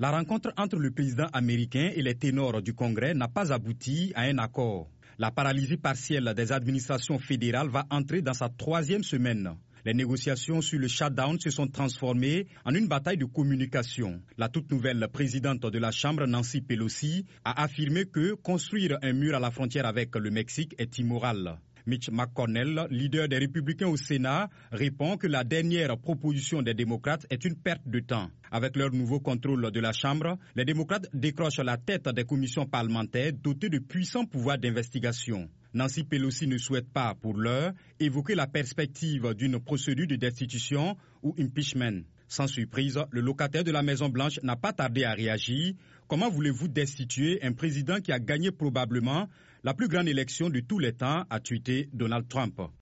La rencontre entre le président américain et les ténors du Congrès n'a pas abouti à un accord. La paralysie partielle des administrations fédérales va entrer dans sa troisième semaine. Les négociations sur le shutdown se sont transformées en une bataille de communication. La toute nouvelle présidente de la Chambre, Nancy Pelosi, a affirmé que construire un mur à la frontière avec le Mexique est immoral. Mitch McConnell, leader des républicains au Sénat, répond que la dernière proposition des démocrates est une perte de temps. Avec leur nouveau contrôle de la Chambre, les démocrates décrochent la tête des commissions parlementaires dotées de puissants pouvoirs d'investigation. Nancy Pelosi ne souhaite pas, pour l'heure, évoquer la perspective d'une procédure de destitution ou impeachment. Sans surprise, le locataire de la Maison-Blanche n'a pas tardé à réagir. Comment voulez-vous destituer un président qui a gagné probablement la plus grande élection de tous les temps, a tweeté Donald Trump?